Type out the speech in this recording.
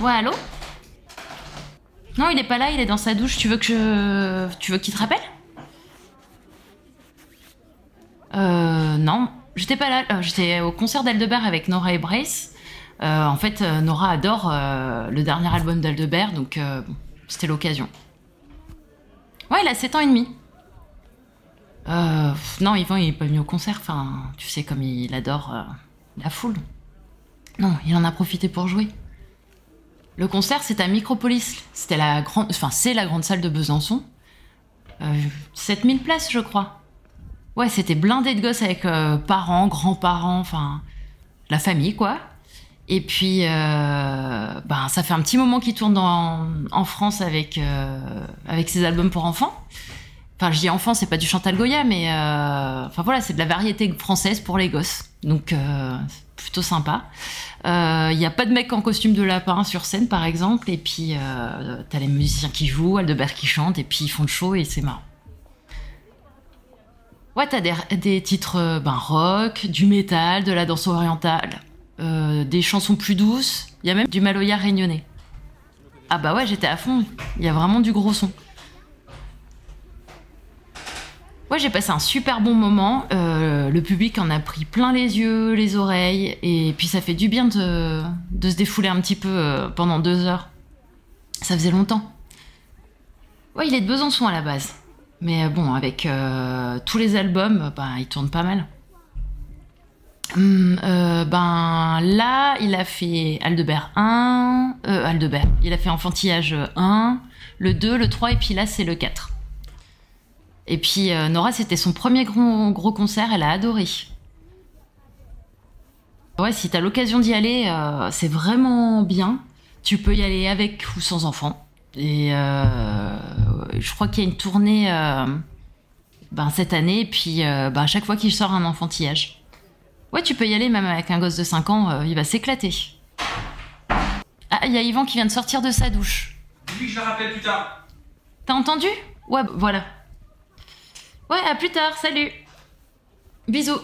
Ouais, allô Non, il est pas là, il est dans sa douche. Tu veux que je. Tu veux qu'il te rappelle Euh. Non. J'étais pas là. euh, J'étais au concert d'Aldebert avec Nora et Brace. Euh, en fait, euh, Nora adore le dernier album d'Aldebert, donc c'était l'occasion. Ouais, il a 7 ans et demi. Euh, non, Yvan, il est pas venu au concert. Tu sais, comme il adore euh, la foule. Non, il en a profité pour jouer. Le concert, c'est à Micropolis. C'était la grande, enfin, c'est la grande salle de Besançon. Euh, 7000 places, je crois. Ouais, c'était blindé de gosses avec euh, parents, grands-parents, enfin, la famille, quoi. Et puis, euh, ben, ça fait un petit moment qu'il tourne en France avec, euh, avec ses albums pour enfants. Enfin, je dis enfants, c'est pas du Chantal Goya, mais euh, enfin voilà, c'est de la variété française pour les gosses. Donc, euh, plutôt sympa. Il n'y a pas de mec en costume de lapin sur scène, par exemple. Et puis, euh, t'as les musiciens qui jouent, Aldebert qui chante, et puis ils font le show et c'est marrant. Ouais, t'as des, titres euh, ben, rock, du métal, de la danse orientale, euh, des chansons plus douces. Il y a même du maloya réunionnais. Ah bah ouais, j'étais à fond. Il y a vraiment du gros son. J'ai passé un super bon moment. Euh, le public en a pris plein les yeux, les oreilles, et puis ça fait du bien de, se défouler un petit peu euh, pendant deux heures. Ça faisait longtemps. Ouais, il est de Besançon à la base. Mais euh, bon, avec tous les albums, bah, il tourne pas mal. Hum, ben là, il a fait Aldebert 1, euh, Aldebert, il a fait Enfantillage 1, le 2, le 3, et puis là, c'est le 4. Et puis euh, Nora, c'était son premier gros, gros concert, elle a adoré. Ouais, si t'as l'occasion d'y aller, euh, c'est vraiment bien. Tu peux y aller avec ou sans enfant. Et euh, je crois qu'il y a une tournée euh, ben, cette année, et puis ben, à chaque fois qu'il sort un enfantillage. Ouais, tu peux y aller même avec un gosse de 5 ans, il va s'éclater. Ah, il y a Yvan qui vient de sortir de sa douche. Que je la rappelle plus tard. T'as entendu? Ouais, voilà. Ouais, à plus tard, salut. Bisous.